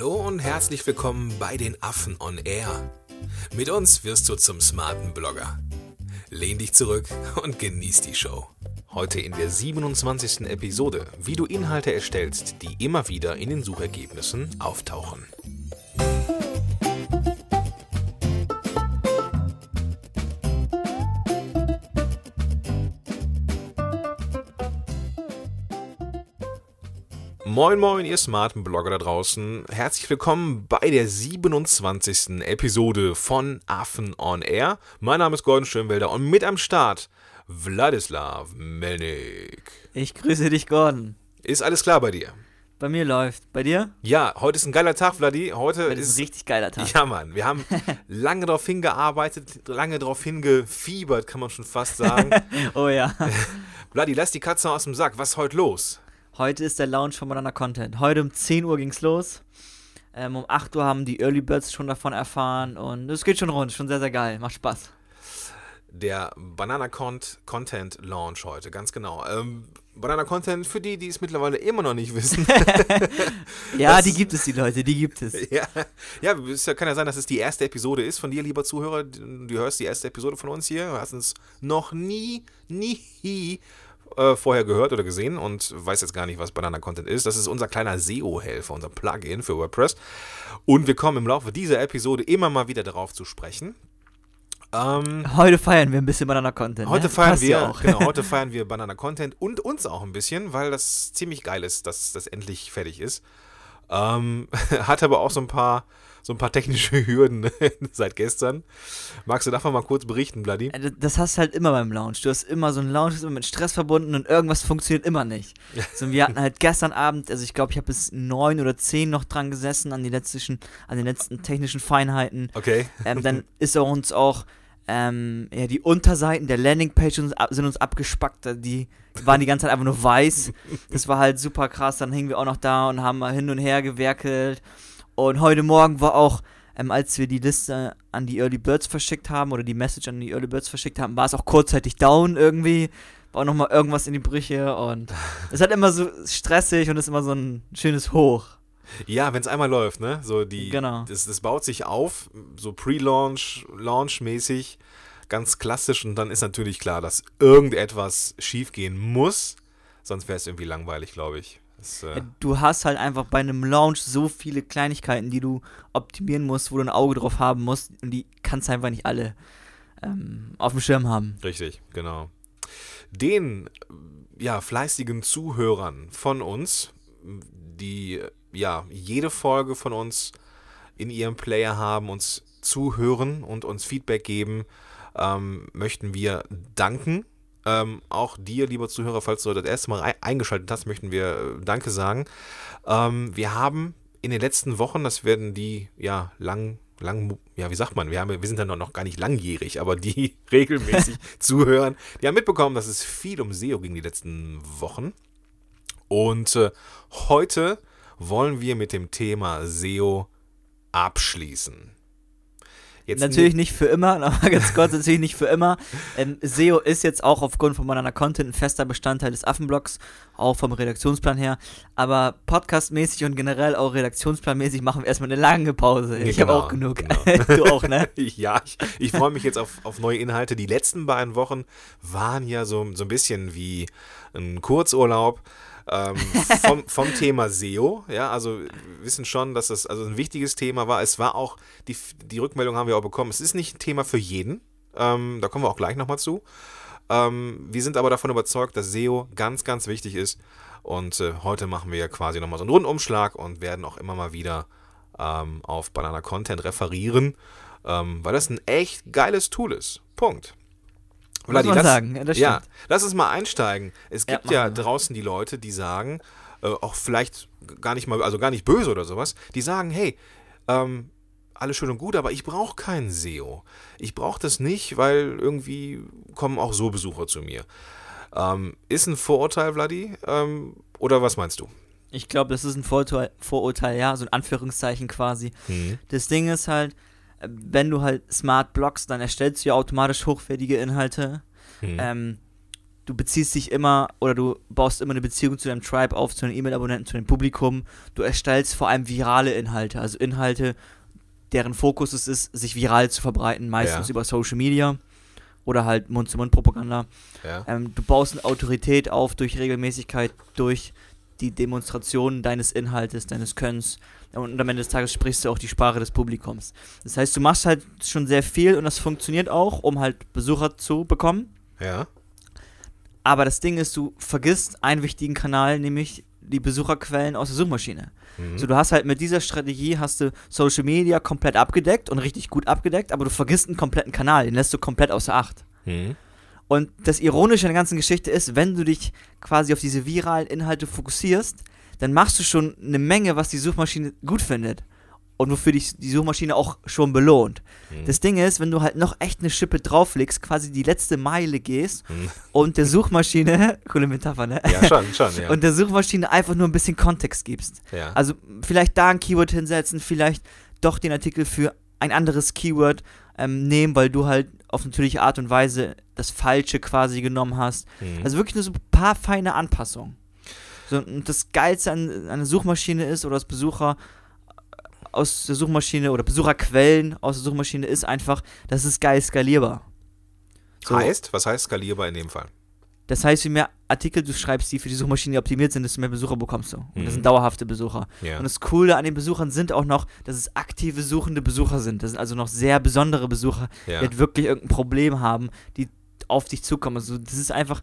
Hallo und herzlich willkommen bei den Affen on Air. Mit uns wirst du zum smarten Blogger. Lehn dich zurück und genieß die Show. Heute in der 27. Episode, wie du Inhalte erstellst, die immer wieder in den Suchergebnissen auftauchen. Moin moin, ihr smarten Blogger da draußen. Herzlich willkommen bei der 27. Episode von Affen on Air. Mein Name ist Gordon Schönwelder und mit am Start Wladislav Melnik. Ich grüße dich, Gordon. Ist alles klar bei dir? Bei mir läuft. Bei dir? Ja, heute ist ein geiler Tag, Vladi. Heute Heute ist ein richtig geiler Tag. Ja, Mann. Wir haben lange darauf hingearbeitet, lange darauf hingefiebert, kann man schon fast sagen. Oh ja. Vladi, lass die Katze aus dem Sack. Was ist heute los? Heute ist der Launch von Banana Content. Heute um 10 Uhr ging's los. Ähm, um 8 Uhr haben die Early Birds schon davon erfahren und es geht schon rund. Schon sehr, sehr geil. Macht Spaß. Der Banana Cont Content Launch heute, ganz genau. Ähm, Banana Content für die, die es mittlerweile immer noch nicht wissen. Ja, Das- die gibt es, die Leute. Die gibt es. ja, ja, es kann ja sein, dass es die erste Episode ist von dir, lieber Zuhörer. Du hörst die erste Episode von uns hier, du hast uns noch nie, nie äh, vorher gehört oder gesehen und weiß jetzt gar nicht, was Banana Content ist. Das ist unser kleiner SEO-Helfer, unser Plugin für WordPress. Und wir kommen im Laufe dieser Episode immer mal wieder darauf zu sprechen. Ähm, Heute feiern wir ein bisschen Banana Content. Heute ne? feiern Passt wir, auch. genau, heute feiern wir Banana Content und uns auch ein bisschen, weil das ziemlich geil ist, dass das endlich fertig ist. Ähm, hat aber auch so ein paar, so ein paar technische Hürden seit gestern. Magst du davon mal kurz berichten, Bloody? Äh, Das hast du halt immer beim Launch. Du hast immer so einen Launch, ist immer mit Stress verbunden und irgendwas funktioniert immer nicht. So, wir hatten halt gestern Abend, also ich glaube, ich habe bis neun oder zehn noch dran gesessen an, die letzten, an den letzten technischen Feinheiten. Okay. Ähm, dann ist auch uns auch ähm, ja, die Unterseiten der Landingpage sind uns abgespackt. da Die waren die ganze Zeit einfach nur weiß. Das war halt super krass. Dann hingen wir auch noch da und haben mal hin und her gewerkelt. Und heute Morgen war auch, ähm, als wir die Liste an die Early Birds verschickt haben oder die Message an die Early Birds verschickt haben, war es auch kurzzeitig down irgendwie. War auch nochmal irgendwas in die Brüche und es halt immer so stressig und ist immer so ein schönes Hoch. Ja, wenn es einmal läuft, ne? So die, Genau. das, das baut sich auf, so Pre-Launch, Launch-mäßig, ganz klassisch und dann ist natürlich klar, dass irgendetwas schiefgehen muss, sonst wäre es irgendwie langweilig, glaube ich. Das, äh, Du hast halt einfach bei einem Launch so viele Kleinigkeiten, die du optimieren musst, wo du ein Auge drauf haben musst und die kannst du einfach nicht alle ähm, auf dem Schirm haben. Richtig, genau. Den ja, fleißigen Zuhörern von uns, die ja jede Folge von uns in ihrem Player haben, uns zuhören und uns Feedback geben, ähm, möchten wir danken. Ähm, auch dir, lieber Zuhörer, falls du das erste Mal ei- eingeschaltet hast, möchten wir äh, Danke sagen. Ähm, wir haben in den letzten Wochen, das werden die ja lang, lang, ja, wie sagt man, wir, haben, wir sind ja noch, noch gar nicht langjährig, aber die regelmäßig zuhören, die haben mitbekommen, dass es viel um SEO ging die letzten Wochen. Und äh, heute wollen wir mit dem Thema SEO abschließen. Jetzt natürlich nicht für immer, aber ganz kurz, natürlich nicht für immer. Ähm, SEO ist jetzt auch aufgrund von meiner Content ein fester Bestandteil des Affenblocks, auch vom Redaktionsplan her. Aber podcastmäßig und generell auch redaktionsplanmäßig machen wir erstmal eine lange Pause. Ich Genau, habe auch genug. genau. du auch, ne? Ja, ich, ich freue mich jetzt auf, auf neue Inhalte. Die letzten beiden Wochen waren ja so, so ein bisschen wie ein Kurzurlaub ähm, vom, vom Thema SEO. Ja, also wir wissen schon, dass das also ein wichtiges Thema war. Es war auch, die, die Rückmeldung haben wir auch bekommen, es ist nicht ein Thema für jeden. Ähm, da kommen wir auch gleich nochmal zu. Ähm, wir sind aber davon überzeugt, dass SEO ganz, ganz wichtig ist. Und äh, heute machen wir quasi nochmal so einen Rundumschlag und werden auch immer mal wieder ähm, auf Banana Content referieren, ähm, weil das ein echt geiles Tool ist. Punkt. Muss Vladi, man lass- sagen, ja, das ja, lass uns mal einsteigen. Es Ja, gibt ja, wir. draußen die Leute, die sagen, äh, auch vielleicht gar nicht mal, also gar nicht böse oder sowas, die sagen, hey, ähm, alles schön und gut, aber ich brauche kein SEO. Ich brauche das nicht, weil irgendwie kommen auch so Besucher zu mir. Ähm, ist ein Vorurteil, Vladi? Ähm, oder was meinst du? Ich glaube, das ist ein Vorurteil, Vorurteil, ja, so ein Anführungszeichen quasi. Das Ding ist halt, wenn du halt smart blockst, dann erstellst du ja automatisch hochwertige Inhalte. Hm. Ähm, du beziehst dich immer oder du baust immer eine Beziehung zu deinem Tribe auf, zu den E-Mail-Abonnenten, zu dem Publikum. Du erstellst vor allem virale Inhalte, also Inhalte, deren Fokus es ist, sich viral zu verbreiten, meistens Ja. über Social Media oder halt Mund-zu-Mund-Propaganda. Ja. Ähm, du baust eine Autorität auf durch Regelmäßigkeit, durch die Demonstration deines Inhaltes, deines Könnens. Und am Ende des Tages sprichst du auch die Sprache des Publikums. Das heißt, du machst halt schon sehr viel und das funktioniert auch, um halt Besucher zu bekommen. Ja. Aber das Ding ist, du vergisst einen wichtigen Kanal, nämlich die Besucherquellen aus der Suchmaschine. Mhm. So, du hast halt mit dieser Strategie hast du Social Media komplett abgedeckt und richtig gut abgedeckt, aber du vergisst einen kompletten Kanal, den lässt du komplett außer Acht. Mhm. Und das Ironische an der ganzen Geschichte ist, wenn du dich quasi auf diese viralen Inhalte fokussierst, dann machst du schon eine Menge, was die Suchmaschine gut findet. Und wofür dich die Suchmaschine auch schon belohnt. Mhm. Das Ding ist, wenn du halt noch echt eine Schippe drauflegst, quasi die letzte Meile gehst Mhm. und der Suchmaschine, coole Metapher, ne? Ja, schon, schon, ja. Und der Suchmaschine einfach nur ein bisschen Kontext gibst. ja. Also vielleicht da ein Keyword hinsetzen, vielleicht doch den Artikel für ein anderes Keyword ähm, nehmen, weil du halt auf natürliche Art und Weise das Falsche quasi genommen hast. Mhm. Also wirklich nur so ein paar feine Anpassungen. So, und das Geilste an, einer Suchmaschine ist, oder als Besucher aus der Suchmaschine oder Besucherquellen aus der Suchmaschine ist einfach, das ist geil skalierbar. So, Heißt, was heißt skalierbar in dem Fall? Das heißt, je mehr Artikel du schreibst, die für die Suchmaschine optimiert sind, desto mehr Besucher bekommst du. Und Mhm. das sind dauerhafte Besucher. Ja. Und das Coole an den Besuchern sind auch noch, dass es aktive suchende Besucher sind. Das sind also noch sehr besondere Besucher, ja. die halt wirklich irgendein Problem haben, die auf dich zukommen. Also das ist einfach,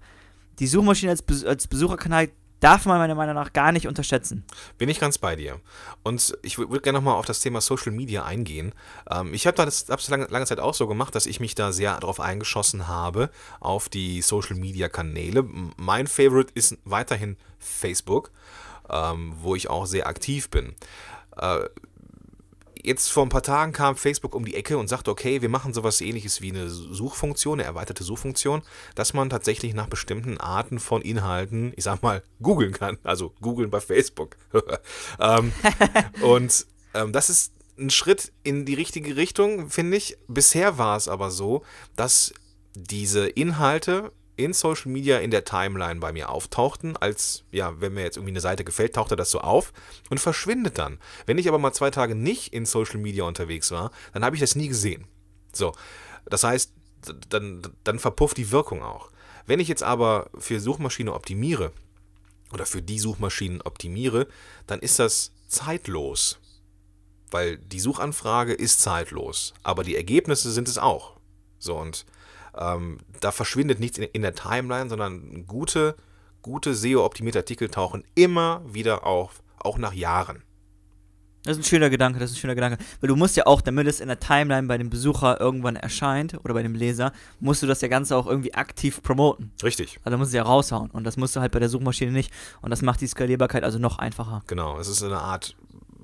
die Suchmaschine als, Bes als Besucherkanal darf man meiner Meinung nach gar nicht unterschätzen. Bin ich ganz bei dir. Und ich würde gerne nochmal auf das Thema Social Media eingehen. Ähm, ich habe das hab's lange, lange Zeit auch so gemacht, dass ich mich da sehr darauf eingeschossen habe, auf die Social Media Kanäle. Mein Favorite ist weiterhin Facebook, ähm, wo ich auch sehr aktiv bin. Äh, Jetzt vor ein paar Tagen kam Facebook um die Ecke und sagte, okay, wir machen sowas ähnliches wie eine Suchfunktion, eine erweiterte Suchfunktion, dass man tatsächlich nach bestimmten Arten von Inhalten, ich sag mal, googeln kann. Also googeln bei Facebook. ähm, und ähm, das ist ein Schritt in die richtige Richtung, finde ich. Bisher war es aber so, dass diese Inhalte in Social Media in der Timeline bei mir auftauchten, als, ja, wenn mir jetzt irgendwie eine Seite gefällt, tauchte das so auf und verschwindet dann. Wenn ich aber mal zwei Tage nicht in Social Media unterwegs war, dann habe ich das nie gesehen. So, das heißt, dann, dann verpufft die Wirkung auch. Wenn ich jetzt aber für Suchmaschine optimiere oder für die Suchmaschinen optimiere, dann ist das zeitlos. Weil die Suchanfrage ist zeitlos, aber die Ergebnisse sind es auch. So und ähm, da verschwindet nichts in, in der Timeline, sondern gute, gute SEO-optimierte Artikel tauchen immer wieder auf, auch nach Jahren. Das ist ein schöner Gedanke, das ist ein schöner Gedanke. Weil du musst ja auch, damit es in der Timeline bei dem Besucher irgendwann erscheint oder bei dem Leser, musst du das ja Ganze auch irgendwie aktiv promoten. Richtig, Also musst du ja raushauen. Und das musst du halt bei der Suchmaschine nicht. Und das macht die Skalierbarkeit also noch einfacher. genau. Es ist eine Art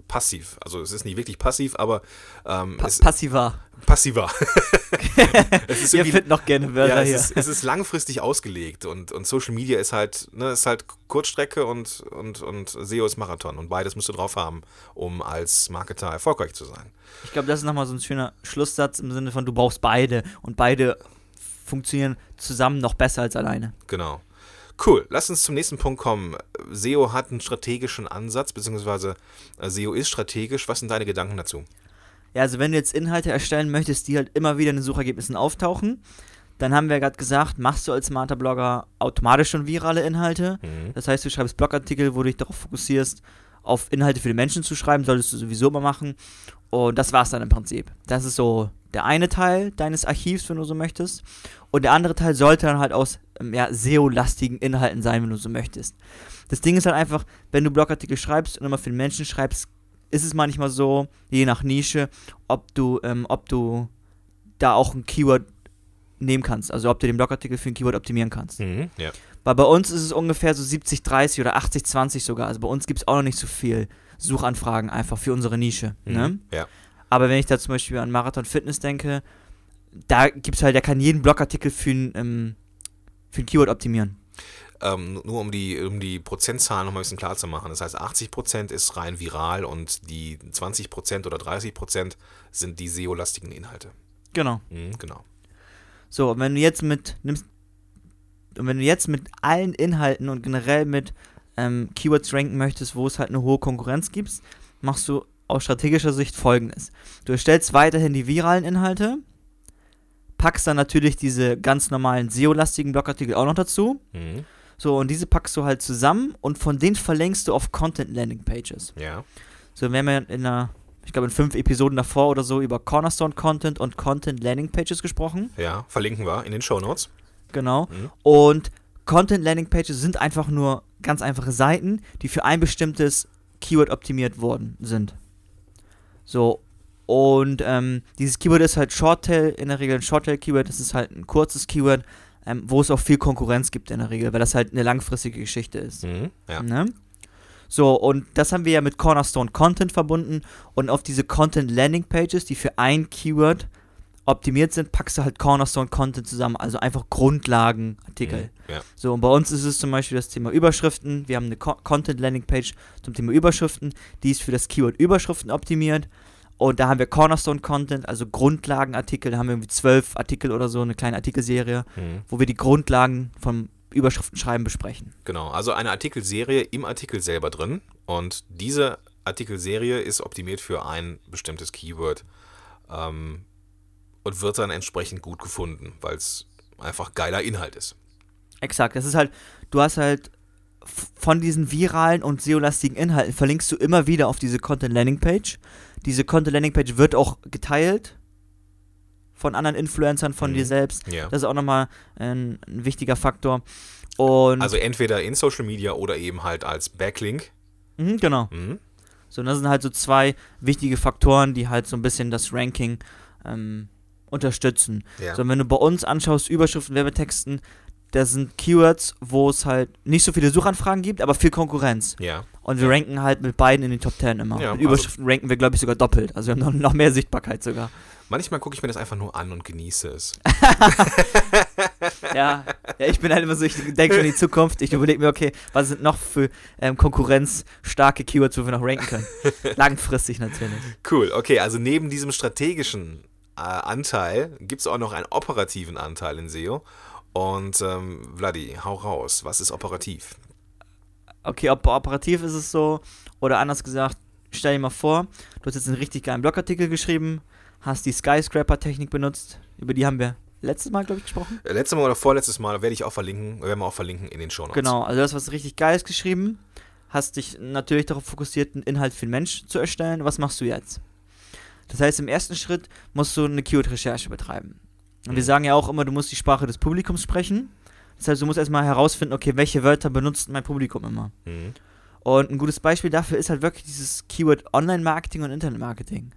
passiv. Also es ist nicht wirklich passiv, aber ähm, Pa passiver. passiver. es ist Ihr findet noch gerne Wörter ja, es hier. ist, es ist langfristig ausgelegt und, und Social Media ist halt, ne, ist halt Kurzstrecke und, und, und SEO ist Marathon und beides musst du drauf haben, um als Marketer erfolgreich zu sein. Ich glaube, das ist nochmal so ein schöner Schlusssatz im Sinne von, du brauchst beide. Und beide funktionieren zusammen noch besser als alleine. Genau. Cool, lass uns zum nächsten Punkt kommen. SEO hat einen strategischen Ansatz, beziehungsweise äh, SEO ist strategisch. Was sind deine Gedanken dazu? Ja, also wenn du jetzt Inhalte erstellen möchtest, die halt immer wieder in den Suchergebnissen auftauchen, dann haben wir ja gerade gesagt, machst du als smarter Blogger automatisch schon virale Inhalte. Mhm. Das heißt, du schreibst Blogartikel, wo du dich darauf fokussierst, auf Inhalte für die Menschen zu schreiben, solltest du sowieso immer machen. Und das war's dann im Prinzip. Das ist so der eine Teil deines Archivs, wenn du so möchtest. Und der andere Teil sollte dann halt aus ähm, ja, SEO-lastigen Inhalten sein, wenn du so möchtest. Das Ding ist halt einfach, wenn du Blogartikel schreibst und immer für den Menschen schreibst, ist es manchmal so, je nach Nische, ob du, ähm, ob du da auch ein Keyword nehmen kannst. Also ob du den Blogartikel für ein Keyword optimieren kannst. Mhm. Ja. Weil bei uns ist es ungefähr so 70-30 oder 80-20 sogar. Also bei uns gibt es auch noch nicht so viel Suchanfragen einfach für unsere Nische. Ne? Mhm. Ja. Aber wenn ich da zum Beispiel an Marathon Fitness denke, da gibt es halt, der kann jeden Blogartikel für ein, ähm, für ein Keyword optimieren. Ähm, nur um die, um die Prozentzahlen nochmal ein bisschen klar zu machen. Das heißt, 80% ist rein viral und die 20% oder 30% sind die SEO-lastigen Inhalte. Genau. Mhm, genau. So, und wenn du jetzt mit nimmst, und wenn du jetzt mit allen Inhalten und generell mit ähm, Keywords ranken möchtest, wo es halt eine hohe Konkurrenz gibt, machst du aus strategischer Sicht folgendes. Du erstellst weiterhin die viralen Inhalte, packst dann natürlich diese ganz normalen SEO-lastigen Blogartikel auch noch dazu. Mhm. So, und diese packst du halt zusammen und von denen verlängst du auf Content Landing Pages. Ja. So, wir haben ja in einer, ich glaube in fünf Episoden davor oder so über Cornerstone Content und Content Landing Pages gesprochen. Ja, verlinken wir in den Show Notes. Genau. Mhm. Und Content Landing Pages sind einfach nur ganz einfache Seiten, die für ein bestimmtes Keyword optimiert worden sind. So. Und ähm, dieses Keyword ist halt Shorttail, in der Regel ein Shorttail-Keyword, das ist halt ein kurzes Keyword, ähm, wo es auch viel Konkurrenz gibt in der Regel, weil das halt eine langfristige Geschichte ist. Mhm. Ja. Ne? So, und das haben wir ja mit Cornerstone Content verbunden und auf diese Content Landing Pages, die für ein Keyword optimiert sind, packst du halt Cornerstone Content zusammen, also einfach Grundlagenartikel. Mhm. Ja. So, und bei uns ist es zum Beispiel das Thema Überschriften. Wir haben eine Co Content Landing Page zum Thema Überschriften, die ist für das Keyword Überschriften optimiert. Und da haben wir Cornerstone Content, also Grundlagenartikel, da haben wir irgendwie zwölf Artikel oder so, eine kleine Artikelserie, Mhm. wo wir die Grundlagen vom Überschriftenschreiben besprechen. Genau, also eine Artikelserie im Artikel selber drin. Und diese Artikelserie ist optimiert für ein bestimmtes Keyword ähm, und wird dann entsprechend gut gefunden, weil es einfach geiler Inhalt ist. Exakt, das ist halt, du hast halt von diesen viralen und SEO-lastigen Inhalten verlinkst du immer wieder auf diese Content Landing Page. Diese Content Landing Page wird auch geteilt von anderen Influencern, von Mhm. dir selbst. Ja. Das ist auch nochmal ein, ein wichtiger Faktor. Und Also entweder in Social Media oder eben halt als Backlink. mhm, genau. Mhm. So, und das sind halt so zwei wichtige Faktoren, die halt so ein bisschen das Ranking ähm, unterstützen. Ja. So, und wenn du bei uns anschaust, Überschriften, Werbetexten, das sind Keywords, wo es halt nicht so viele Suchanfragen gibt, aber viel Konkurrenz. ja. Und wir ranken halt mit beiden in den Top 10 immer. Ja, mit also- Überschriften ranken wir, glaube ich, sogar doppelt. Also wir haben noch, noch mehr Sichtbarkeit sogar. Manchmal gucke ich mir das einfach nur an und genieße es. Ja, ja ich bin halt immer so, ich denke schon in die Zukunft. Ich überlege mir, okay, was sind noch für ähm, konkurrenzstarke Keywords, wo wir noch ranken können. Langfristig natürlich. Cool, okay, also neben diesem strategischen äh, Anteil gibt es auch noch einen operativen Anteil in SEO. Und ähm, Vladi, hau raus, was ist operativ? Okay, ob operativ ist es so, oder anders gesagt, stell dir mal vor, du hast jetzt einen richtig geilen Blogartikel geschrieben, hast die Skyscraper-Technik benutzt, über die haben wir letztes Mal, glaube ich, gesprochen. Äh, Letztes Mal oder vorletztes Mal werde ich auch verlinken, werden wir auch verlinken in den Show Notes. Genau, also du hast was richtig Geiles geschrieben, hast dich natürlich darauf fokussiert, einen Inhalt für den Mensch zu erstellen. Was machst du jetzt? Das heißt, im ersten Schritt musst du eine Keyword-Recherche betreiben. Und wir Mhm. sagen ja auch immer, du musst die Sprache des Publikums sprechen. Das heißt, du musst erstmal herausfinden, okay, welche Wörter benutzt mein Publikum immer. Mhm. Und ein gutes Beispiel dafür ist halt wirklich dieses Keyword Online-Marketing und Internet-Marketing.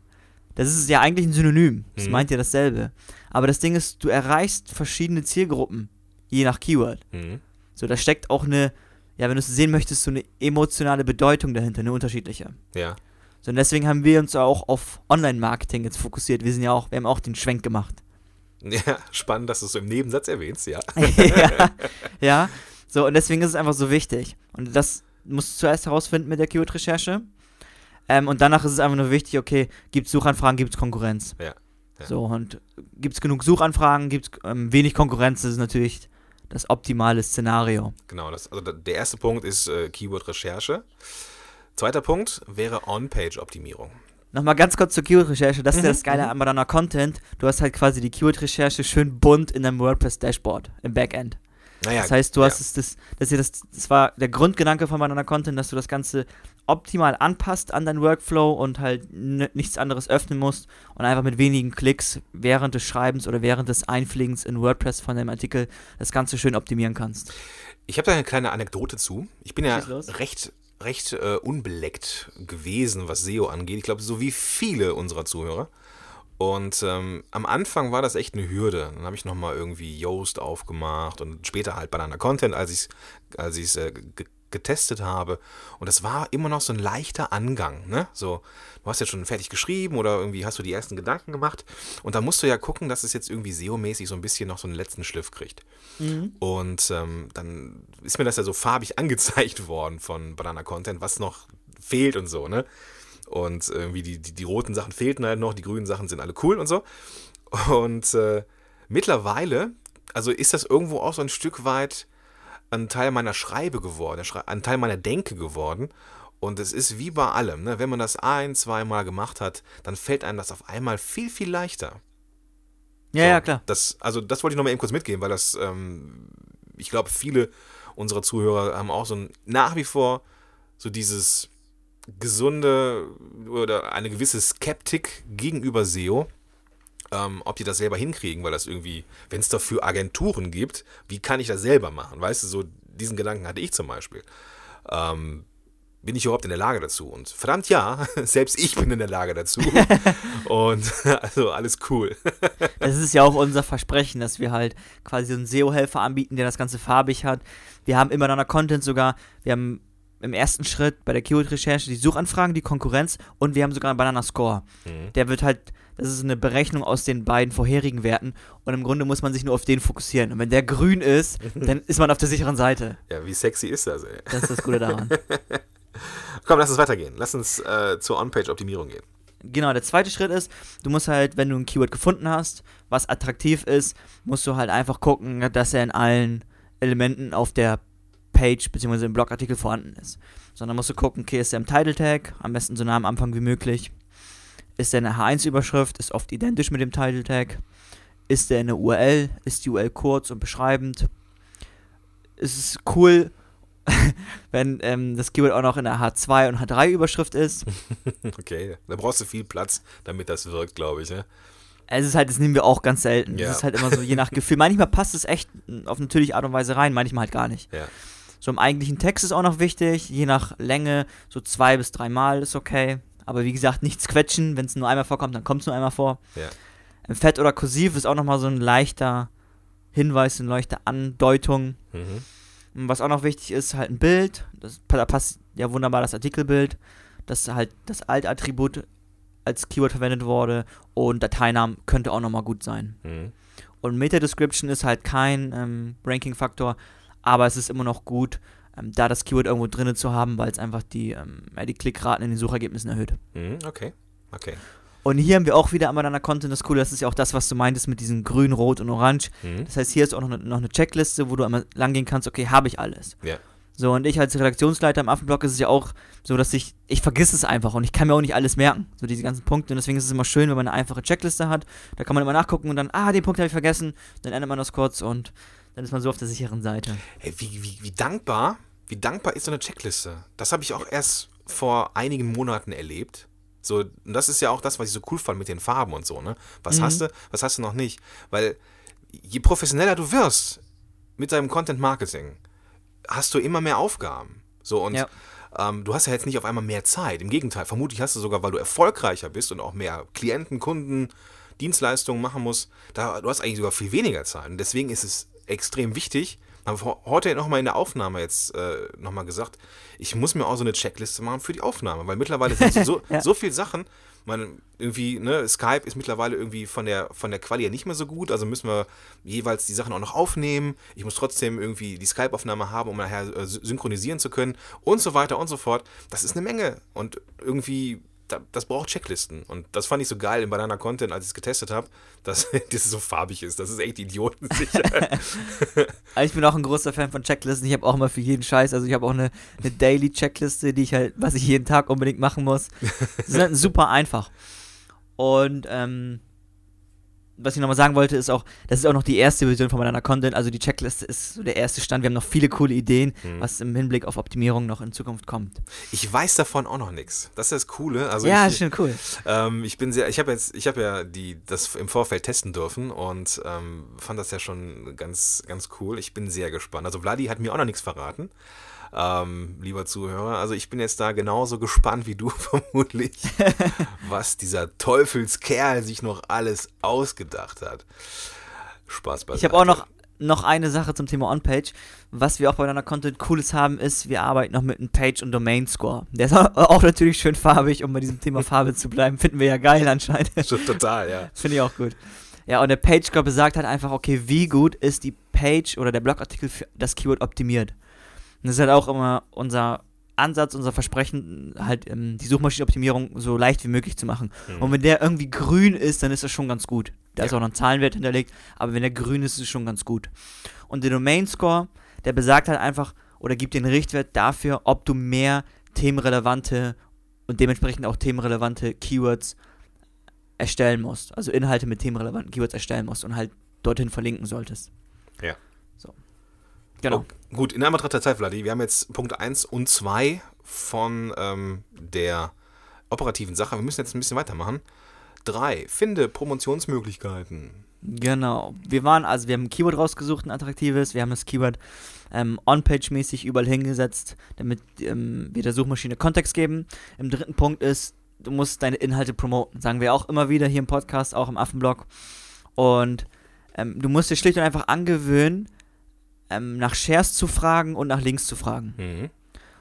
Das ist ja eigentlich ein Synonym. Das Mhm. meint ja dasselbe. Aber das Ding ist, du erreichst verschiedene Zielgruppen, je nach Keyword. Mhm. So, da steckt auch eine, ja, wenn du es sehen möchtest, so eine emotionale Bedeutung dahinter, eine unterschiedliche. Ja. Und deswegen haben wir uns auch auf Online-Marketing jetzt fokussiert. Wir sind ja auch, wir haben auch den Schwenk gemacht. Ja, spannend, dass du es so im Nebensatz erwähnst, ja. ja, ja. So, und deswegen ist es einfach so wichtig. Und das musst du zuerst herausfinden mit der Keyword-Recherche. Ähm, und danach ist es einfach nur wichtig, okay, gibt es Suchanfragen, gibt es Konkurrenz. Ja, ja. So, und gibt es genug Suchanfragen, gibt es ähm, wenig Konkurrenz, das ist natürlich das optimale Szenario. Genau, das, also der erste Punkt ist äh, Keyword-Recherche. Zweiter Punkt wäre On-Page-Optimierung. Nochmal ganz kurz zur Keyword-Recherche. Das ist ja Mhm, das Geile mhm. an Banana Content. Du hast halt quasi die Keyword-Recherche schön bunt in deinem WordPress-Dashboard im Backend. Naja, Das heißt, du ja. hast es, das, das, das, das war der Grundgedanke von Banana Content, dass du das Ganze optimal anpasst an deinen Workflow und halt nichts anderes öffnen musst und einfach mit wenigen Klicks während des Schreibens oder während des Einpflegens in WordPress von deinem Artikel das Ganze schön optimieren kannst. Ich habe da eine kleine Anekdote zu. Ich bin ja recht, recht äh, unbeleckt gewesen, was SEO angeht. Ich glaube, so wie viele unserer Zuhörer. Und ähm, am Anfang war das echt eine Hürde. Dann habe ich nochmal irgendwie Yoast aufgemacht und später halt Banana Content, als ich es als ich's, äh, getestet habe. Und das war immer noch so ein leichter Angang. Ne? So, du hast jetzt schon fertig geschrieben oder irgendwie hast du die ersten Gedanken gemacht. Und da musst du ja gucken, dass es jetzt irgendwie SEO-mäßig so ein bisschen noch so einen letzten Schliff kriegt. Und ähm, dann ist mir das ja so farbig angezeigt worden von Banana Content, was noch fehlt und so, ne? Und irgendwie die, die, die roten Sachen fehlten halt noch, die grünen Sachen sind alle cool und so. Und äh, mittlerweile also ist das irgendwo auch so ein Stück weit ein Teil meiner Schreibe geworden, ein Teil meiner Denke geworden. Und es ist wie bei allem, ne? wenn man das ein, zweimal gemacht hat, dann fällt einem das auf einmal viel, viel leichter. Ja, so, ja, klar. Das, also das wollte ich nochmal eben kurz mitgeben, weil das, ähm, ich glaube, viele unserer Zuhörer haben auch so ein, nach wie vor so dieses gesunde oder eine gewisse Skeptik gegenüber SEO. Ähm, ob die das selber hinkriegen, weil das irgendwie, wenn es dafür Agenturen gibt, wie kann ich das selber machen? Weißt du, so diesen Gedanken hatte ich zum Beispiel. Ähm, bin ich überhaupt in der Lage dazu? Und verdammt ja, selbst ich bin in der Lage dazu. und also alles cool. das ist ja auch unser Versprechen, dass wir halt quasi einen SEO-Helfer anbieten, der das Ganze farbig hat. Wir haben immer noch Content sogar, wir haben im ersten Schritt bei der Keyword-Recherche die Suchanfragen, die Konkurrenz und wir haben sogar einen Banana-Score. Mhm. Der wird halt, das ist eine Berechnung aus den beiden vorherigen Werten und im Grunde muss man sich nur auf den fokussieren. Und wenn der grün ist, dann ist man auf der sicheren Seite. Ja, wie sexy ist das, ey? Das ist das Gute daran. Komm, lass uns weitergehen. Lass uns äh, zur On-Page-Optimierung gehen. Genau, der zweite Schritt ist, du musst halt, wenn du ein Keyword gefunden hast, was attraktiv ist, musst du halt einfach gucken, dass er in allen Elementen auf der Page bzw. im Blogartikel vorhanden ist. Sondern musst du gucken, okay, ist der im Title Tag, am besten so nah am Anfang wie möglich. Ist der eine H1-Überschrift, ist oft identisch mit dem Title Tag. Ist der eine URL, ist die URL kurz und beschreibend. Ist es cool, wenn ähm, das Keyword auch noch in der H2 und H3-Überschrift ist. okay, da brauchst du viel Platz, damit das wirkt, glaube ich. Ja? Es ist halt, das nehmen wir auch ganz selten. Ja. Das ist halt immer so je nach Gefühl. Manchmal passt es echt auf natürliche Art und Weise rein, manchmal halt gar nicht. Ja. So im eigentlichen Text ist auch noch wichtig, je nach Länge, so zwei bis dreimal ist okay. Aber wie gesagt, nichts quetschen. Wenn es nur einmal vorkommt, dann kommt es nur einmal vor. Ja. Fett oder kursiv ist auch nochmal so ein leichter Hinweis, eine leichte Andeutung. Mhm. Was auch noch wichtig ist, halt ein Bild. Das, da passt ja wunderbar das Artikelbild. Das halt das Alt-Attribut als Keyword verwendet wurde. Und Dateinamen könnte auch nochmal gut sein. Mhm. Und Meta-Description ist halt kein ähm, Ranking-Faktor, aber es ist immer noch gut, ähm, da das Keyword irgendwo drin zu haben, weil es einfach die, ähm, die Klickraten in den Suchergebnissen erhöht. Mhm, okay, okay. Und hier haben wir auch wieder einmal Content, das Coole, das ist ja auch das, was du meintest mit diesen Grün, Rot und Orange. Mhm. Das heißt, hier ist auch noch eine, noch eine Checkliste, wo du einmal lang gehen kannst, okay, habe ich alles. Ja. So, und ich als Redaktionsleiter im Affenblock ist es ja auch so, dass ich, ich vergesse es einfach und ich kann mir auch nicht alles merken, so diese ganzen Punkte. Und deswegen ist es immer schön, wenn man eine einfache Checkliste hat. Da kann man immer nachgucken und dann, ah, den Punkt habe ich vergessen, dann ändert man das kurz und dann ist man so auf der sicheren Seite. Hey, wie, wie, wie dankbar, wie dankbar ist so eine Checkliste? Das habe ich auch erst vor einigen Monaten erlebt. So, und das ist ja auch das, was ich so cool fand mit den Farben und so, ne? Was mhm. hast du, was hast du noch nicht? Weil je professioneller du wirst mit deinem Content Marketing, hast du immer mehr Aufgaben. So, und ja. ähm, du hast ja jetzt nicht auf einmal mehr Zeit. Im Gegenteil, vermutlich hast du sogar, weil du erfolgreicher bist und auch mehr Klienten, Kunden, Dienstleistungen machen musst, da, du hast eigentlich sogar viel weniger Zeit. Und deswegen ist es extrem wichtig. Habe heute nochmal in der Aufnahme jetzt äh, nochmal gesagt, ich muss mir auch so eine Checkliste machen für die Aufnahme, weil mittlerweile sind so, ja. so viele Sachen. Man irgendwie, ne, Skype ist mittlerweile irgendwie von der von der Quali ja nicht mehr so gut, also müssen wir jeweils die Sachen auch noch aufnehmen. Ich muss trotzdem irgendwie die Skype-Aufnahme haben, um nachher äh, synchronisieren zu können und so weiter und so fort. Das ist eine Menge und irgendwie das braucht Checklisten. Und das fand ich so geil in Banana Content, als ich es getestet habe, dass das so farbig ist. Das ist echt idiotensicher. ich bin auch ein großer Fan von Checklisten. Ich habe auch immer für jeden Scheiß, also ich habe auch eine, eine Daily Checkliste, die ich halt, was ich jeden Tag unbedingt machen muss. Das ist halt super einfach. Und ähm, was ich nochmal sagen wollte, ist auch, das ist auch noch die erste Version von meiner Content. Also die Checkliste ist so der erste Stand. Wir haben noch viele coole Ideen, mhm. was im Hinblick auf Optimierung noch in Zukunft kommt. Ich weiß davon auch noch nichts. Das ist das Coole. Also ja, ich, schon cool. Ähm, ich bin sehr, ich habe jetzt, ich habe ja die, das im Vorfeld testen dürfen und ähm, fand das ja schon ganz, ganz cool. Ich bin sehr gespannt. Also Vladi hat mir auch noch nichts verraten ähm, lieber Zuhörer. Also ich bin jetzt da genauso gespannt wie du vermutlich, was dieser Teufelskerl sich noch alles ausgedacht hat. Spaß bei Ich habe auch noch, noch eine Sache zum Thema On-Page. Was wir auch bei deiner Content Cooles haben, ist, wir arbeiten noch mit einem Page- und Domain-Score. Der ist auch natürlich schön farbig, um bei diesem Thema Farbe zu bleiben. Finden wir ja geil anscheinend. Total, ja. Finde ich auch gut. Ja, und der Page-Score besagt halt einfach, okay, wie gut ist die Page oder der Blogartikel für das Keyword optimiert. Und das ist halt auch immer unser Ansatz, unser Versprechen, halt ähm, die Suchmaschinenoptimierung so leicht wie möglich zu machen. Mhm. Und wenn der irgendwie grün ist, dann ist das schon ganz gut. Da ist auch noch ein Zahlenwert hinterlegt, aber wenn der grün ist, ist es schon ganz gut. Und der Domain Score, der besagt halt einfach oder gibt den Richtwert dafür, ob du mehr themenrelevante und dementsprechend auch themenrelevante Keywords erstellen musst. Also Inhalte mit themenrelevanten Keywords erstellen musst und halt dorthin verlinken solltest. Ja. So. Genau. Gut, in Anbetracht der Zeit, Vladi, wir haben jetzt Punkt 1 und 2 von ähm, der operativen Sache. Wir müssen jetzt ein bisschen weitermachen. 3. Finde Promotionsmöglichkeiten. Genau. Wir waren, also wir haben ein Keyword rausgesucht, ein attraktives. Wir haben das Keyword ähm, on-page-mäßig überall hingesetzt, damit ähm, wir der Suchmaschine Kontext geben. Im dritten Punkt ist, du musst deine Inhalte promoten. Sagen wir auch immer wieder hier im Podcast, auch im Affenblog. Und ähm, du musst dir schlicht und einfach angewöhnen, ähm, nach Shares zu fragen und nach Links zu fragen. Mhm.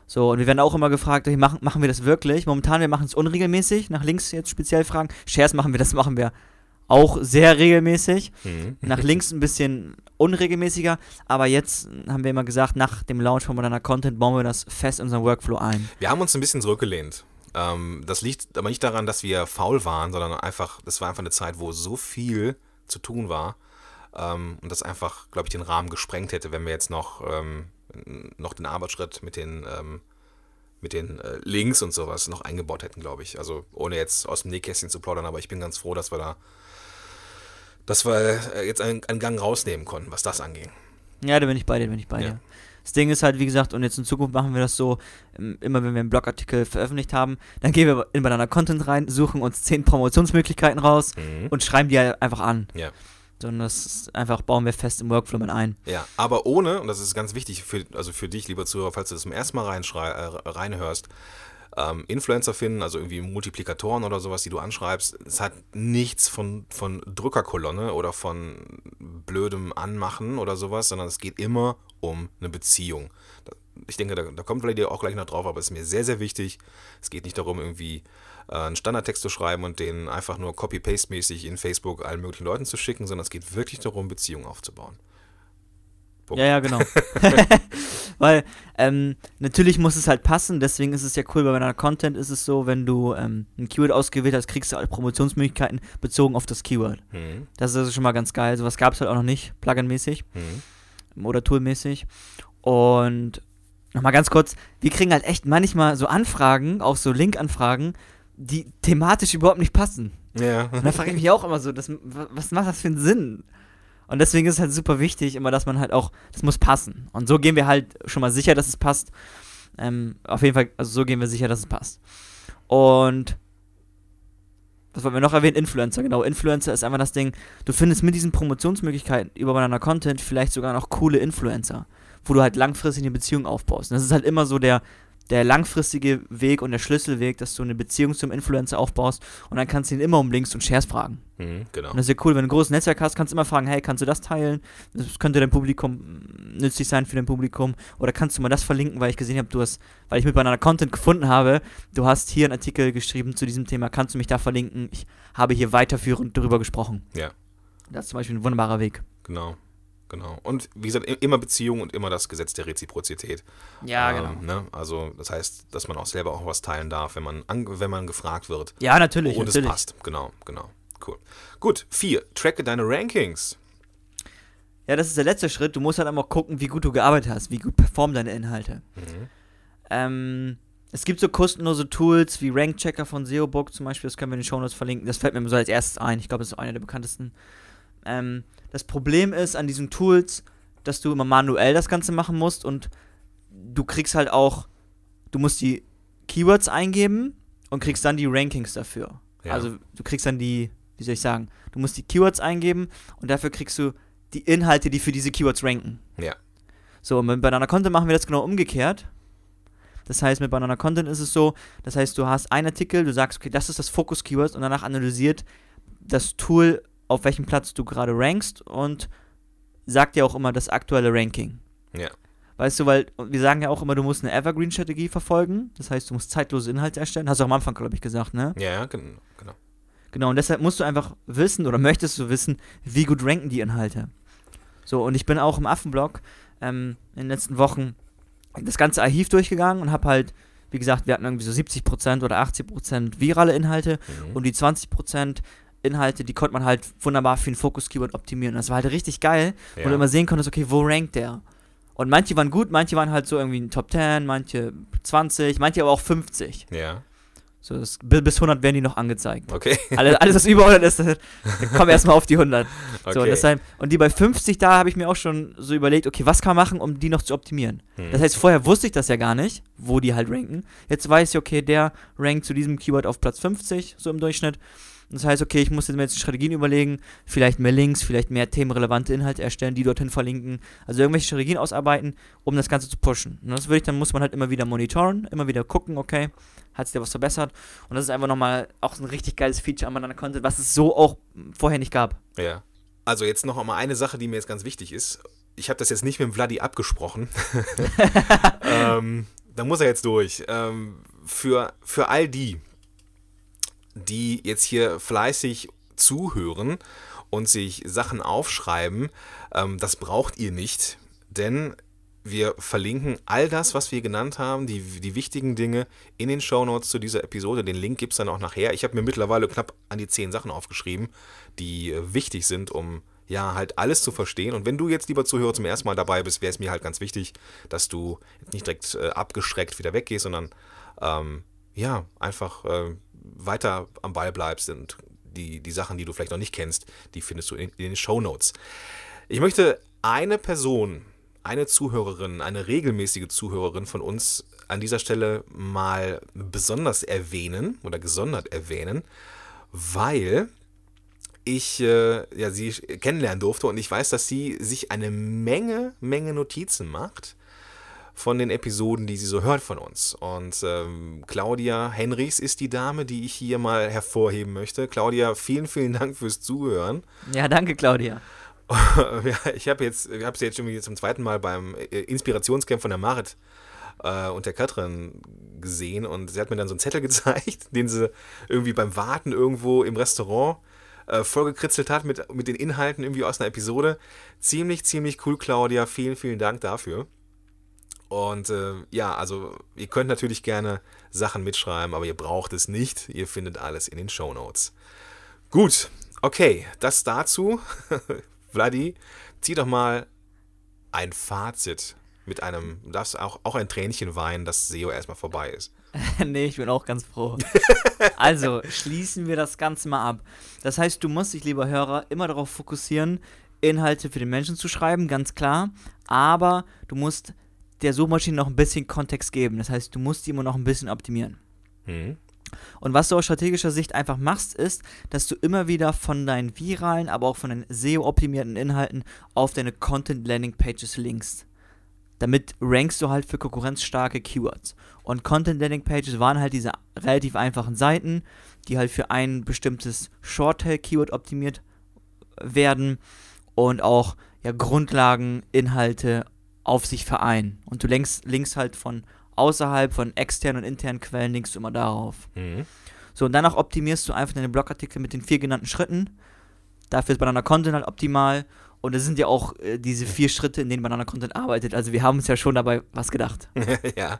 So, und wir werden auch immer gefragt, okay, machen, machen wir das wirklich? Momentan, wir machen es unregelmäßig, nach Links jetzt speziell fragen. Shares machen wir, das machen wir auch sehr regelmäßig. Mhm. Nach links ein bisschen unregelmäßiger, aber jetzt haben wir immer gesagt, nach dem Launch von moderner Content bauen wir das fest in unseren Workflow ein. Wir haben uns ein bisschen zurückgelehnt. Ähm, das liegt aber nicht daran, dass wir faul waren, sondern einfach, das war einfach eine Zeit, wo so viel zu tun war ähm, und das einfach, glaube ich, den Rahmen gesprengt hätte, wenn wir jetzt noch, ähm, noch den Arbeitsschritt mit den, ähm, mit den äh, Links und sowas noch eingebaut hätten, glaube ich. Also ohne jetzt aus dem Nähkästchen zu plaudern, aber ich bin ganz froh, dass wir da dass wir äh, jetzt einen, einen Gang rausnehmen konnten, was das anging. Ja, da bin ich bei dir, da bin ich bei Ja. dir. Das Ding ist halt, wie gesagt, und jetzt in Zukunft machen wir das so, ähm, immer wenn wir einen Blogartikel veröffentlicht haben, dann gehen wir in Banana Content rein, suchen uns zehn Promotionsmöglichkeiten raus Mhm. und schreiben die halt einfach an. Ja. Sondern das ist einfach bauen wir fest im Workflow mit ein. Ja, aber ohne, und das ist ganz wichtig für, also für dich, lieber Zuhörer, falls du das zum ersten Mal äh, reinhörst, ähm, Influencer finden, also irgendwie Multiplikatoren oder sowas, die du anschreibst, es hat nichts von, von Drückerkolonne oder von blödem Anmachen oder sowas, sondern es geht immer um eine Beziehung. Ich denke, da, da kommt vielleicht auch gleich noch drauf, aber es ist mir sehr, sehr wichtig. Es geht nicht darum, irgendwie einen Standardtext zu schreiben und den einfach nur copy-paste-mäßig in Facebook allen möglichen Leuten zu schicken, sondern es geht wirklich darum, Beziehungen aufzubauen. Punkt. Ja, ja, genau. Weil ähm, natürlich muss es halt passen, deswegen ist es ja cool, bei meiner Content ist es so, wenn du ähm, ein Keyword ausgewählt hast, kriegst du alle Promotionsmöglichkeiten bezogen auf das Keyword. Mhm. Das ist also schon mal ganz geil. Sowas gab es halt auch noch nicht, Plugin-mäßig Mhm. oder Tool-mäßig. Und nochmal ganz kurz, wir kriegen halt echt manchmal so Anfragen, auch so Link-Anfragen, die thematisch überhaupt nicht passen. Ja. Und da frage ich mich auch immer so, das, wa- was macht das für einen Sinn? Und deswegen ist es halt super wichtig, immer, dass man halt auch, das muss passen. Und so gehen wir halt schon mal sicher, dass es passt. Ähm, auf jeden Fall, also so gehen wir sicher, dass es passt. Und was wollten wir noch erwähnen? Influencer, genau. Influencer ist einfach das Ding, du findest mit diesen Promotionsmöglichkeiten über deiner Content vielleicht sogar noch coole Influencer, wo du halt langfristig eine Beziehung aufbaust. Und das ist halt immer so der, der langfristige Weg und der Schlüsselweg, dass du eine Beziehung zum Influencer aufbaust und dann kannst du ihn immer um Links und Shares fragen. Mhm, genau. Und das ist ja cool, wenn du ein großes Netzwerk hast, kannst du immer fragen, hey, kannst du das teilen? Das könnte dein Publikum nützlich sein für dein Publikum. Oder kannst du mal das verlinken, weil ich gesehen habe, du hast, weil ich mit meiner Content gefunden habe, du hast hier einen Artikel geschrieben zu diesem Thema, kannst du mich da verlinken? Ich habe hier weiterführend darüber gesprochen. Ja. Das ist zum Beispiel ein wunderbarer Weg. Genau. Genau. Und wie gesagt, immer Beziehung und immer das Gesetz der Reziprozität. Ja, Ähm, ne? Also das heißt, dass man auch selber auch was teilen darf, wenn man, an, wenn man gefragt wird. Ja, natürlich, und natürlich. es passt. Genau, genau. Cool. Gut, vier. Tracke deine Rankings. Ja, das ist der letzte Schritt. Du musst halt einmal gucken, wie gut du gearbeitet hast, wie gut performen deine Inhalte. Mhm. Ähm, es gibt so kostenlose Tools wie Rankchecker von SEObook zum Beispiel, das können wir in den Shownotes verlinken. Das fällt mir so als erstes ein. Ich glaube, das ist einer der bekanntesten. Ähm, das Problem ist an diesen Tools, dass du immer manuell das Ganze machen musst und du kriegst halt auch, du musst die Keywords eingeben und kriegst dann die Rankings dafür. Ja. Also du kriegst dann die, wie soll ich sagen, du musst die Keywords eingeben und dafür kriegst du die Inhalte, die für diese Keywords ranken. Ja. So, und mit Banana Content machen wir das genau umgekehrt. Das heißt, mit Banana Content ist es so, das heißt, du hast einen Artikel, du sagst, okay, das ist das Fokus-Keyword und danach analysiert das Tool, auf welchem Platz du gerade rankst und sagt dir auch immer das aktuelle Ranking. Ja. Weißt du, weil wir sagen ja auch immer, du musst eine Evergreen-Strategie verfolgen. Das heißt, du musst zeitlose Inhalte erstellen. Hast du auch am Anfang, glaube ich, gesagt, ne? Ja, ja, gen- genau. Genau, und deshalb musst du einfach wissen oder möchtest du wissen, wie gut ranken die Inhalte. So, und ich bin auch im Affenblog ähm, in den letzten Wochen das ganze Archiv durchgegangen und habe halt, wie gesagt, wir hatten irgendwie so 70% oder 80% virale Inhalte Mhm. und die 20% Inhalte, die konnte man halt wunderbar für ein Fokus-Keyword optimieren. Und das war halt richtig geil, Ja. wo du immer sehen konntest, okay, wo rankt der? Und manche waren gut, manche waren halt so irgendwie in Top 10, manche 20, manche aber auch 50. Ja, So, das, bis bis 100 werden die noch angezeigt. okay. Alles, alles was über 100 ist, kommen erstmal auf die 100. So, okay. deshalb, und die bei 50, da habe ich mir auch schon so überlegt, okay, was kann man machen, um die noch zu optimieren? Hm. Das heißt, vorher wusste ich das ja gar nicht, wo die halt ranken. Jetzt weiß ich, okay, der rankt zu diesem Keyword auf Platz 50, so im Durchschnitt. Das heißt, okay, ich muss jetzt mir jetzt Strategien überlegen, vielleicht mehr Links, vielleicht mehr themenrelevante Inhalte erstellen, die dorthin verlinken. Also irgendwelche Strategien ausarbeiten, um das Ganze zu pushen. Und das würde ich, dann muss man halt immer wieder monitoren, immer wieder gucken, okay, hat sich da was verbessert. Und das ist einfach nochmal auch ein richtig geiles Feature an meiner Content, was es so auch vorher nicht gab. Ja. Also jetzt noch mal eine Sache, die mir jetzt ganz wichtig ist. Ich habe das jetzt nicht mit dem Vladi abgesprochen. ähm, da muss er jetzt durch. Ähm, für, für all die, die jetzt hier fleißig zuhören und sich Sachen aufschreiben, ähm, das braucht ihr nicht, denn wir verlinken all das, was wir genannt haben, die, die wichtigen Dinge in den Shownotes zu dieser Episode. Den Link gibt es dann auch nachher. Ich habe mir mittlerweile knapp an die zehn Sachen aufgeschrieben, die äh, wichtig sind, um ja halt alles zu verstehen. Und wenn du jetzt, lieber Zuhörer, zum ersten Mal dabei bist, wäre es mir halt ganz wichtig, dass du nicht direkt äh, abgeschreckt wieder weggehst, sondern ähm, ja, einfach äh, weiter am Ball bleibst und die, die Sachen, die du vielleicht noch nicht kennst, die findest du in, in den Shownotes. Ich möchte eine Person, eine Zuhörerin, eine regelmäßige Zuhörerin von uns an dieser Stelle mal besonders erwähnen oder gesondert erwähnen, weil ich äh, ja, sie kennenlernen durfte und ich weiß, dass sie sich eine Menge, Menge Notizen macht von den Episoden, die sie so hört von uns. Und ähm, Claudia Henrichs ist die Dame, die ich hier mal hervorheben möchte. Claudia, vielen, vielen Dank fürs Zuhören. Ja, danke, Claudia. ja, ich habe jetzt, ich habe sie jetzt schon wieder zum zweiten Mal beim äh, Inspirationscamp von der Marit äh, und der Katrin gesehen und sie hat mir dann so einen Zettel gezeigt, den sie irgendwie beim Warten irgendwo im Restaurant äh, vollgekritzelt hat mit, mit den Inhalten irgendwie aus einer Episode. Ziemlich, ziemlich cool, Claudia. Vielen, vielen Dank dafür. Und äh, ja, also ihr könnt natürlich gerne Sachen mitschreiben, aber ihr braucht es nicht. Ihr findet alles in den Show Notes. Gut, okay, das dazu. Vladi, zieh doch mal ein Fazit mit einem, du darfst auch, auch ein Tränchen weinen, dass SEO erstmal vorbei ist. nee, ich bin auch ganz froh. also, schließen wir das Ganze mal ab. Das heißt, du musst dich, lieber Hörer, immer darauf fokussieren, Inhalte für den Menschen zu schreiben, ganz klar. Aber du musst der Suchmaschine noch ein bisschen Kontext geben. Das heißt, du musst die immer noch ein bisschen optimieren. Hm. Und was du aus strategischer Sicht einfach machst, ist, dass du immer wieder von deinen viralen, aber auch von den SEO-optimierten Inhalten auf deine Content-Landing-Pages linkst. Damit rankst du halt für konkurrenzstarke Keywords. Und Content-Landing-Pages waren halt diese relativ einfachen Seiten, die halt für ein bestimmtes Short-Tail-Keyword optimiert werden und auch ja, Grundlagen, Inhalte auf sich vereinen. Und du linkst, linkst halt von außerhalb von externen und internen Quellen linkst du immer darauf. Hm. So, und danach optimierst du einfach deine Blogartikel mit den vier genannten Schritten. Dafür ist Banana Content halt optimal. Und das sind ja auch äh, diese vier Schritte, in denen Banana Content arbeitet. Also wir haben uns ja schon dabei was gedacht. ja.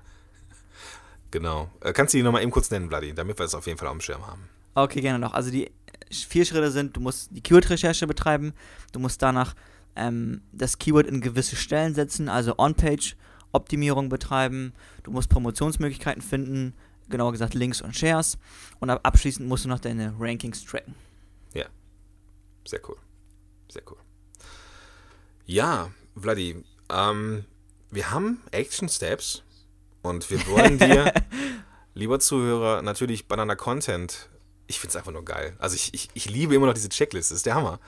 Genau. Äh, kannst du die nochmal eben kurz nennen, Vladi, damit wir es auf jeden Fall auf dem Schirm haben. Okay, gerne noch. Also die vier Schritte sind, du musst die Keyword-Recherche betreiben, du musst danach ähm, das Keyword in gewisse Stellen setzen, also On-Page-Optimierung betreiben, du musst Promotionsmöglichkeiten finden, genauer gesagt Links und Shares und ab- abschließend musst du noch deine Rankings tracken. Sehr cool. Sehr cool. Ja, Vladi, ähm, wir haben Action Steps und wir wollen dir, lieber Zuhörer, natürlich Banana Content. Ich finde es einfach nur geil. Also ich, ich, ich liebe immer noch diese Checkliste, das ist der Hammer.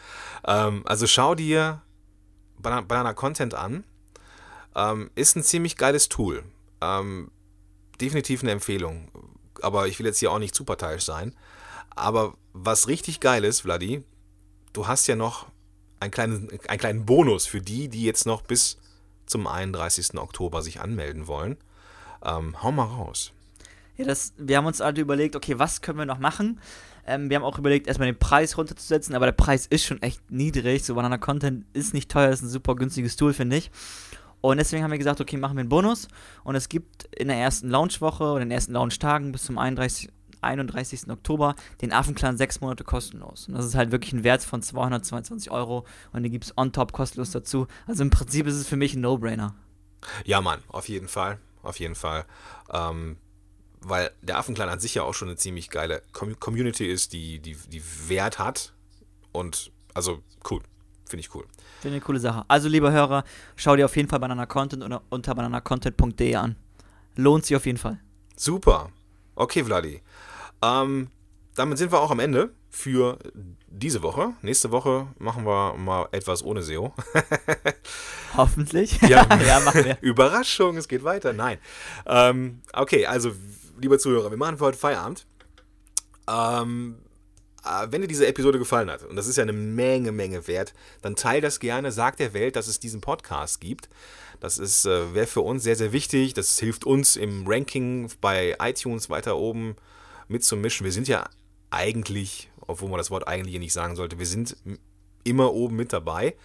Ähm, also schau dir Banana, Content an. Ähm, ist ein ziemlich geiles Tool. Ähm, definitiv eine Empfehlung. Aber ich will jetzt hier auch nicht zu parteiisch sein. Aber was richtig geil ist, Vladi, du hast ja noch einen kleinen, einen kleinen Bonus für die, die jetzt noch bis zum 31. Oktober sich anmelden wollen. Ähm, hau mal raus. Ja, das, wir haben uns alle überlegt, okay, was können wir noch machen? Ähm, wir haben auch überlegt, erstmal den Preis runterzusetzen, aber der Preis ist schon echt niedrig. So Banana Content ist nicht teuer, ist ein super günstiges Tool, finde ich. Und deswegen haben wir gesagt, okay, machen wir einen Bonus. Und es gibt in der ersten Launchwoche oder in den ersten Launchtagen bis zum 31. 31. Oktober den Affenclan sechs Monate kostenlos. Und das ist halt wirklich ein Wert von 222 Euro und den gibt es on top kostenlos dazu. Also im Prinzip ist es für mich ein No-Brainer. Ja, Mann, auf jeden Fall. Auf jeden Fall. Ähm, weil der Affenclan an sich ja auch schon eine ziemlich geile Com Community ist, die, die, die Wert hat. Und also cool. Finde ich cool. Finde ich eine coole Sache. Also, lieber Hörer, schau dir auf jeden Fall Banana Content oder unter bananacontent.de an. Lohnt sich auf jeden Fall. Super. Okay, Vladi. Ähm, damit sind wir auch am Ende für diese Woche. Nächste Woche machen wir mal etwas ohne SEO. Hoffentlich. Ja, ja machen wir. Überraschung, es geht weiter. Nein. Ähm, okay, also, lieber Zuhörer, wir machen für heute Feierabend. Ähm, äh, wenn dir diese Episode gefallen hat, und das ist ja eine Menge, Menge wert, dann teile das gerne, sag der Welt, dass es diesen Podcast gibt. Das äh, wäre für uns sehr, sehr wichtig. Das hilft uns im Ranking bei iTunes weiter oben mitzumischen. Wir sind ja eigentlich, obwohl man das Wort eigentlich hier nicht sagen sollte, wir sind immer oben mit dabei.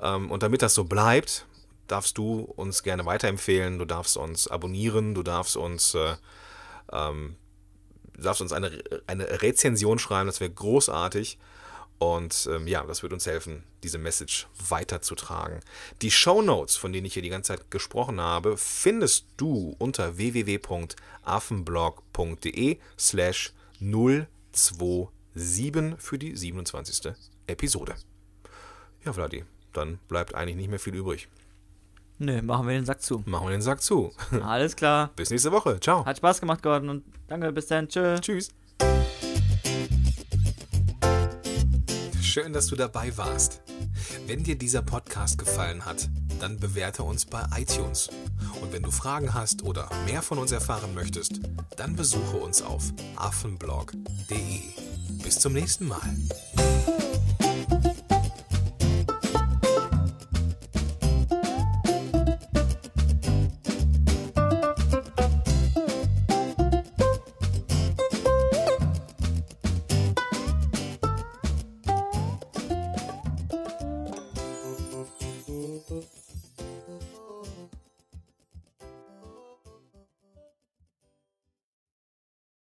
Ähm, und damit das so bleibt, darfst du uns gerne weiterempfehlen, du darfst uns abonnieren, du darfst uns äh, ähm, darfst uns eine, eine Rezension schreiben, das wäre großartig. Und ähm, ja, das wird uns helfen, diese Message weiterzutragen. Die Show Notes, von denen ich hier die ganze Zeit gesprochen habe, findest du unter www.affenblog.de slash 027 für die 27. Episode. Ja, Vladi, dann bleibt eigentlich nicht mehr viel übrig. Nö, machen wir den Sack zu. Machen wir den Sack zu. Alles klar. Bis nächste Woche. Ciao. Hat Spaß gemacht, Gordon. Und danke, bis dann. Tschö. Tschüss. Schön, dass du dabei warst. Wenn dir dieser Podcast gefallen hat, dann bewerte uns bei iTunes. Und wenn du Fragen hast oder mehr von uns erfahren möchtest, dann besuche uns auf affenblog.de. Bis zum nächsten Mal.